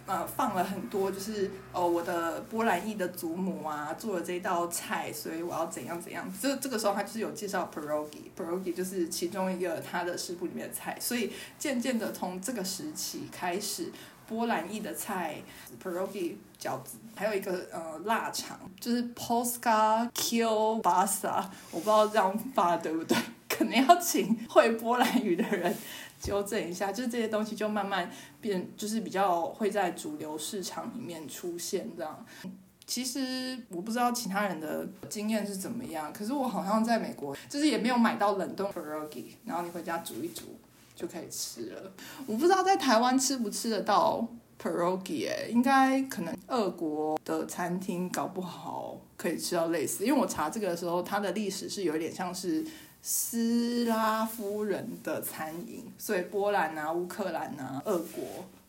呃放了很多就是哦我的波兰裔的祖母啊做了这道菜，所以我要怎样怎样。这这个时候他就是有介绍 pierogi，pierogi 就是其中一个他的食谱里面的菜，所以渐渐的从这个时期开始，波兰裔的菜 pierogi 饺子，还有一个呃腊肠，就是 polska kielbasa，我不知道这样发对不对，可能要请会波兰语的人纠正一下，就是这些东西就慢慢变，就是比较会在主流市场里面出现这样。其实我不知道其他人的经验是怎么样，可是我好像在美国就是也没有买到冷冻 pierogi，然后你回家煮一煮就可以吃了。我不知道在台湾吃不吃得到 pierogi 哎、应该可能俄国的餐厅搞不好可以吃到类似，因为我查这个的时候，它的历史是有一点像是斯拉夫人的餐饮，所以波兰啊、乌克兰啊、俄国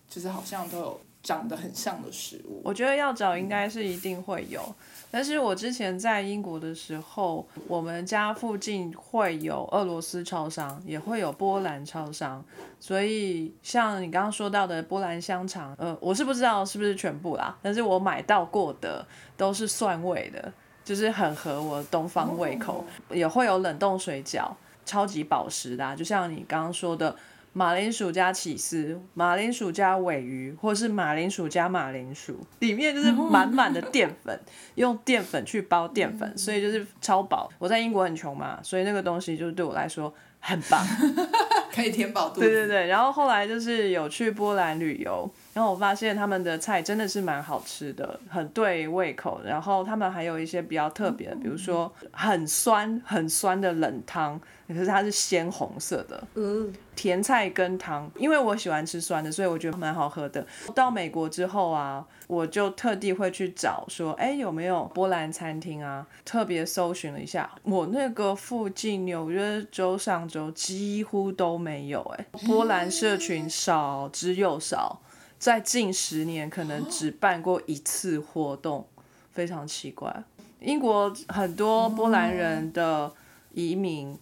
就是好像都有长得很像的食物。我觉得要找应该是一定会有，但是我之前在英国的时候，我们家附近会有俄罗斯超商，也会有波兰超商，所以像你刚刚说到的波兰香肠，呃，我是不知道是不是全部啦，但是我买到过的都是蒜味的，就是很合我东方胃口，也会有冷冻水饺，超级保湿的啊、就像你刚刚说的。马铃薯加起司，马铃薯加尾鱼，或是马铃薯加马铃薯，里面就是满满的淀粉，(laughs) 用淀粉去包淀粉，所以就是超饱。我在英国很穷嘛，所以那个东西就是对我来说很棒。(laughs) 可以填饱肚子。对对对，然后后来就是有去波兰旅游，然后我发现他们的菜真的是蛮好吃的，很对胃口。然后他们还有一些比较特别的，比如说很酸很酸的冷汤，可是它是鲜红色的，嗯，甜菜根汤，因为我喜欢吃酸的，所以我觉得蛮好喝的。到美国之后啊，我就特地会去找说，哎，有没有波兰餐厅啊？特别搜寻了一下，我那个附近纽约州上州几乎都没有、哎，波兰社群少之又少，在近十年可能只办过一次活动，非常奇怪。英国很多波兰人的移民。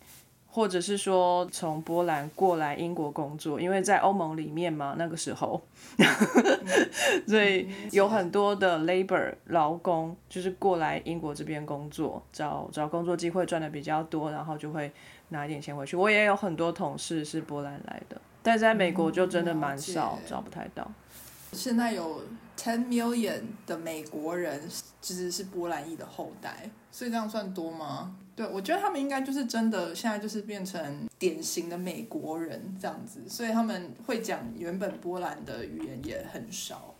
或者是说从波兰过来英国工作，因为在欧盟里面嘛，那个时候，(laughs) 所以有很多的 labor 劳工就是过来英国这边工作，找找工作机会赚的比较多，然后就会拿一点钱回去。我也有很多同事是波兰来的，但是在美国就真的蛮少，找不太到。现在有 ten million 的美国人其实是波兰裔的后代，所以这样算多吗？对，我觉得他们应该就是真的，现在就是变成典型的美国人这样子，所以他们会讲原本波兰的语言也很少。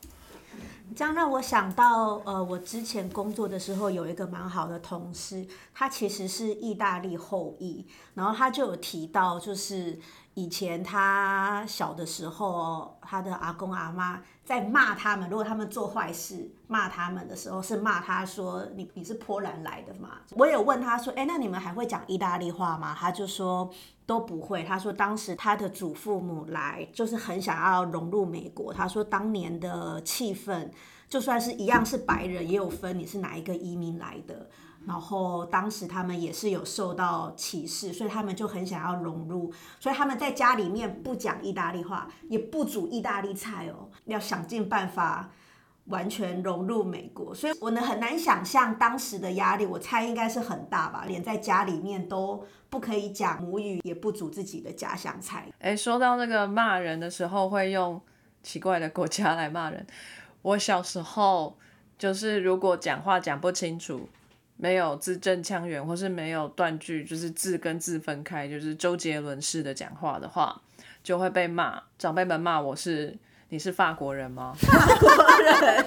这样让我想到，呃，我之前工作的时候有一个蛮好的同事，他其实是意大利后裔，然后他就有提到，就是以前他小的时候，他的阿公阿妈在骂他们，如果他们做坏事骂他们的时候，是骂他说你你是波兰来的嘛？我有问他说，哎，那你们还会讲意大利话吗？他就说。都不会。他说当时他的祖父母来，就是很想要融入美国。他说当年的气氛，就算是一样是白人，也有分你是哪一个移民来的。然后当时他们也是有受到歧视，所以他们就很想要融入，所以他们在家里面不讲意大利话，也不煮意大利菜哦，要想尽办法完全融入美国。所以我呢很难想象当时的压力，我猜应该是很大吧，连在家里面都不可以讲母语，也不煮自己的家乡菜。哎，说到那个骂人的时候会用奇怪的国家来骂人，我小时候就是如果讲话讲不清楚，没有字正腔圆，或是没有断句，就是字跟字分开，就是周杰伦式的讲话的话，就会被骂。长辈们骂我是你是法国人吗？(laughs) 法国人，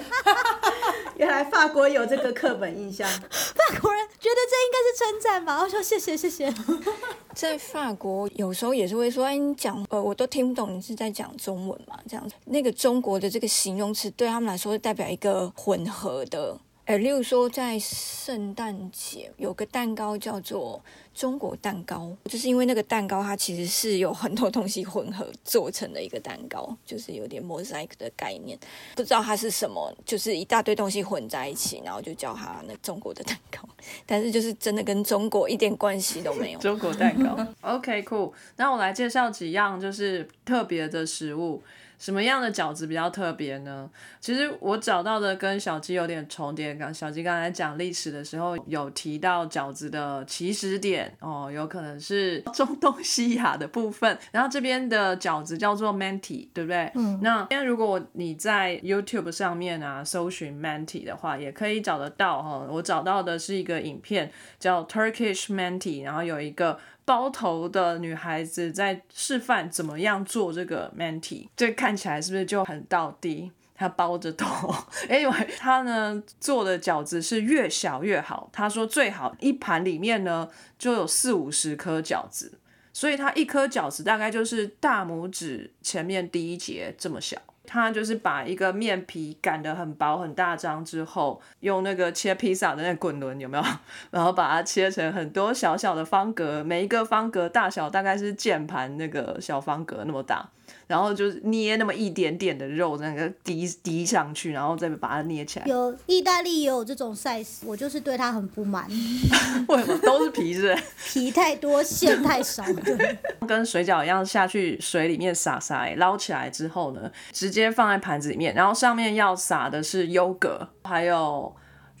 (laughs) 原来法国有这个刻板印象。法国人觉得这应该是称赞吧？我说谢谢谢谢。(laughs) 在法国有时候也是会说，哎，你讲呃，我都听不懂，你是在讲中文嘛？这样子，那个中国的这个形容词对他们来说，代表一个混合的。哎，例如说，在圣诞节有个蛋糕叫做中国蛋糕，就是因为那个蛋糕它其实是有很多东西混合做成的一个蛋糕，就是有点 mosaic 的概念，不知道它是什么，就是一大堆东西混在一起，然后就叫它那中国的蛋糕，(laughs) 但是就是真的跟中国一点关系都没有。中国蛋糕，OK，cool。那我来介绍几样就是特别的食物。什么样的饺子比较特别呢？其实我找到的跟小鸡有点重叠。刚小鸡刚才讲历史的时候有提到饺子的起始点哦，有可能是中东西亚的部分。然后这边的饺子叫做 manti，对不对？嗯。那今天如果你在 YouTube 上面啊搜寻 manti 的话，也可以找得到哈。我找到的是一个影片叫 Turkish manti，然后有一个。包头的女孩子在示范怎么样做这个 manti，这看起来是不是就很到地？她包着头，(laughs) 因为她呢做的饺子是越小越好。她说最好一盘里面呢就有四五十颗饺子，所以她一颗饺子大概就是大拇指前面第一节这么小。他就是把一个面皮擀得很薄很大张之后，用那个切披萨的那滚轮有没有？(laughs) 然后把它切成很多小小的方格，每一个方格大小大概是键盘那个小方格那么大。然后就是捏那么一点点的肉，那个滴滴上去，然后再把它捏起来。有意大利也有这种 size，我就是对它很不满。(laughs) 为什么都是皮是？皮太多，馅太少。对，跟水饺一样下去水里面撒撒，捞起来之后呢，直接放在盘子里面，然后上面要撒的是优格，还有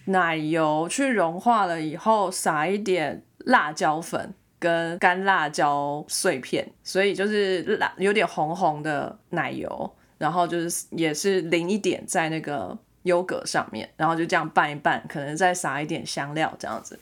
奶油去融化了以后，撒一点辣椒粉。跟干辣椒碎片，所以就是辣有点红红的奶油，然后就是也是淋一点在那个优格上面，然后就这样拌一拌，可能再撒一点香料这样子，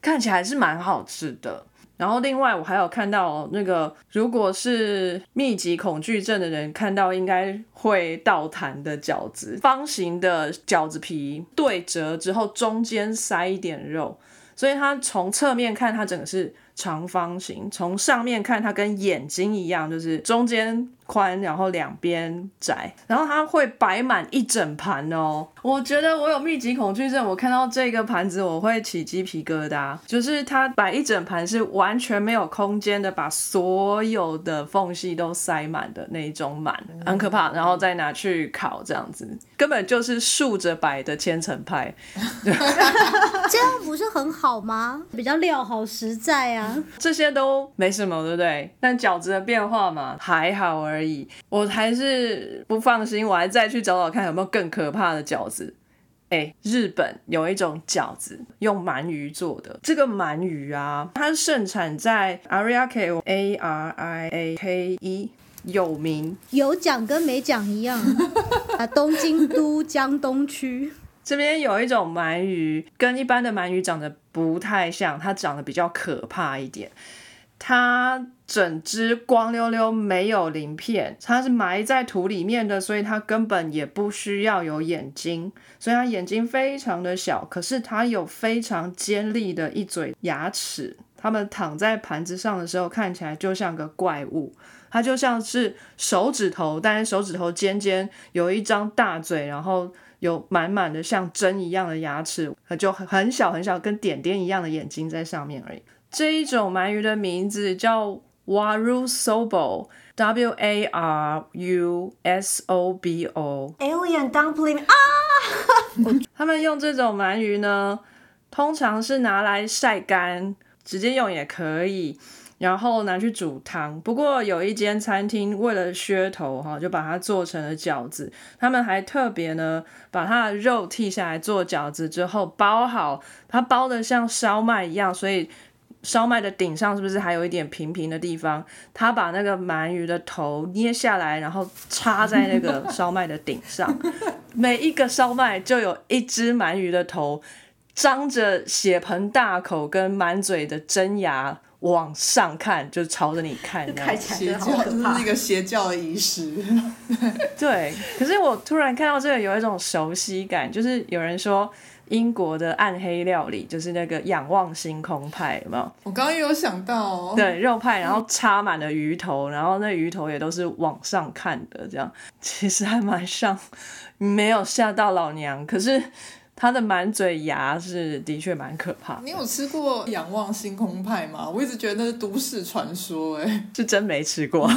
看起来还是蛮好吃的。然后另外我还有看到那个，如果是密集恐惧症的人看到应该会倒弹的饺子，方形的饺子皮对折之后中间塞一点肉，所以它从侧面看它整个是。长方形，从上面看它跟眼睛一样，就是中间。宽，然后两边窄，然后它会摆满一整盘哦。我觉得我有密集恐惧症，我看到这个盘子我会起鸡皮疙瘩。就是它摆一整盘是完全没有空间的，把所有的缝隙都塞满的那一种满，很可怕。然后再拿去烤，这样子根本就是竖着摆的千层派。(laughs) (laughs) 这样不是很好吗？比较料好实在啊。这些都没什么，对不对？但饺子的变化嘛，还好而已。我还是不放心，我还再去找找看有没有更可怕的饺子。哎，日本有一种饺子用鳗鱼做的，这个鳗鱼啊，它盛产在 Ariake A R I A K E，有名。有讲跟没讲一样 (laughs) 啊，东京都江东区这边有一种鳗鱼，跟一般的鳗鱼长得不太像，它长得比较可怕一点。它整只光溜溜，没有鳞片，它是埋在土里面的，所以它根本也不需要有眼睛，所以它眼睛非常的小，可是它有非常尖利的一嘴牙齿。它们躺在盘子上的时候，看起来就像个怪物，它就像是手指头，但是手指头尖尖，有一张大嘴，然后有满满的像针一样的牙齿，就很小很小，跟点点一样的眼睛在上面而已。这一种鳗鱼的名字叫 Waru Sobo，W A R U S O B O，Alien Dumpling 啊！(laughs) 他们用这种鳗鱼呢，通常是拿来晒干，直接用也可以，然后拿去煮汤。不过有一间餐厅为了噱头哈，就把它做成了饺子。他们还特别呢，把它的肉剔下来做饺子之后包好，它包的像烧麦一样，所以。烧麦的顶上是不是还有一点平平的地方？他把那个鳗鱼的头捏下来，然后插在那个 (laughs) 烧麦的顶上，每一个烧麦就有一只鳗鱼的头张着血盆大口跟满嘴的真牙往上看，就朝着你看那样看起来邪教，可怕这是一。个邪教的仪式。对，可是我突然看到这个有一种熟悉感，就是有人说英国的暗黑料理就是那个仰望星空派，有没有？我刚刚也有想到、哦，对，肉派，然后插满了鱼头，然后那鱼头也都是往上看的，这样其实还蛮像，没有吓到老娘，可是他的满嘴牙是的确蛮可怕，你有吃过仰望星空派吗？我一直觉得那是都市传说，哎，(laughs) 是真没吃过。(laughs)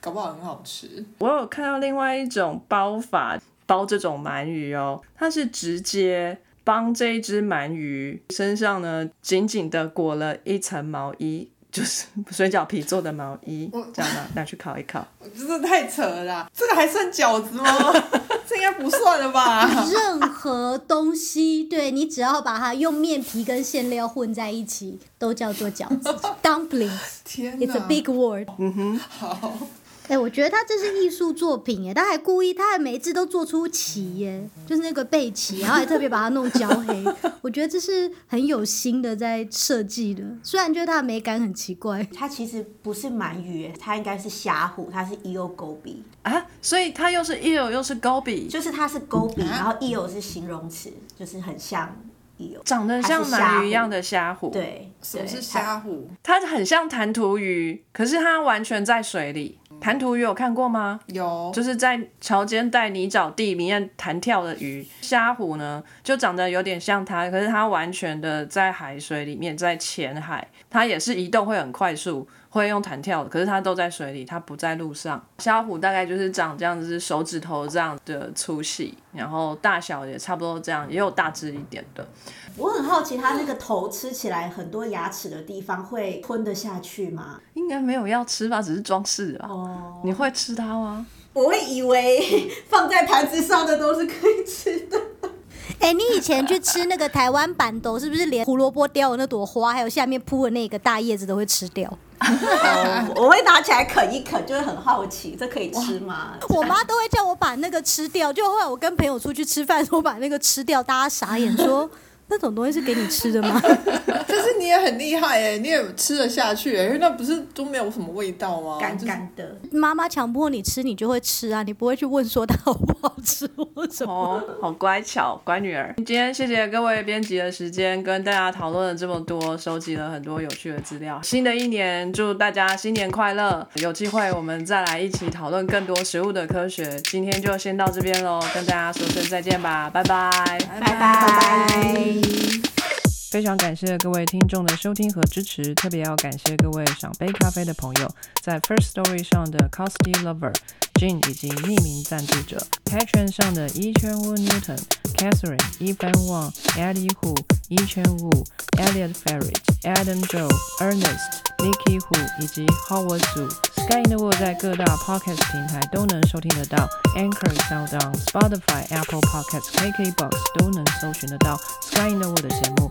搞不好很好吃。我有看到另外一种包法，包这种鳗鱼哦，它是直接帮这一只鳗鱼身上呢紧紧的裹了一层毛衣，(laughs) 就是水饺皮做的毛衣我，这样拿拿去烤一烤。(laughs) 真的太扯了啦，这个还算饺子吗？(laughs) 这应该不算了吧？任何东西，对你只要把它用面皮跟馅料混在一起，都叫做饺子。Dumplings，it's a big word。嗯哼好，哎、我觉得他这是艺术作品耶，他还故意，他还每一只都做出旗耶，就是那个背旗，(laughs) 然后还特别把它弄焦黑。我觉得这是很有心的在设计的，虽然觉得它的美感很奇怪。它其实不是鳗鱼，它应该是虾虎，它是 eel 钩比，啊，所以它又是 eel 又是 goby，就是它是钩比，然后 eel 是形容词，就是很像 eel，长得像鳗鱼一样的虾虎。，对，什么是对虾虎？它很像弹涂鱼，可是它完全在水里。弹涂鱼有看过吗？有，就是在潮间带泥沼地里面弹跳的鱼。虾虎呢，就长得有点像它，可是它完全的在海水里面，在浅海，它也是移动会很快速，会用弹跳的，可是它都在水里，它不在路上。虾虎大概就是长这样子，手指头这样的粗细，然后大小也差不多这样，也有大只一点的。我很好奇，它那个头吃起来很多牙齿的地方会吞得下去吗？应该没有要吃吧，只是装饰吧。哦，你会吃它吗？我会以为放在盘子上的都是可以吃的。(laughs) 哎、你以前去吃那个台湾板豆，是不是连胡萝卜雕的那朵花，还有下面铺的那个大叶子都会吃掉？哦，(laughs) 我会拿起来啃一啃，就会很好奇，这可以吃吗？我妈都会叫我把那个吃掉，就后来我跟朋友出去吃饭我把那个吃掉，大家傻眼说。那种东西是给你吃的吗？(laughs) 但是你也很厉害哎，你也吃得下去哎，因为那不是都没有什么味道吗？干就是干的。妈妈强迫你吃，你就会吃啊，你不会去问说它好不好吃或什么。哦，好乖巧，乖女儿。今天谢谢各位编辑的时间，跟大家讨论了这么多，收集了很多有趣的资料。新的一年，祝大家新年快乐！有机会我们再来一起讨论更多食物的科学。今天就先到这边喽，跟大家说声再见吧，拜拜。拜拜。Bye. 非常感谢各位听众的收听和支持，特别要感谢各位赏杯咖啡的朋友，在 First Story 上的 Costy Lover、Jin 以及匿名赞助者，Patreon 上的一圈屋 Newton、Catherine、Evan Wang、Eddie Hu、一圈屋、Elliot Ferret、Adam Joe、Ernest、Nicky Hu 以及 Howard Su。Sky in the World 在各大 Podcast 平台都能收听得到，Anchor、SoundOn、Spotify、Apple Podcasts、KKBox 都能搜寻得到 Sky in the World 的节目。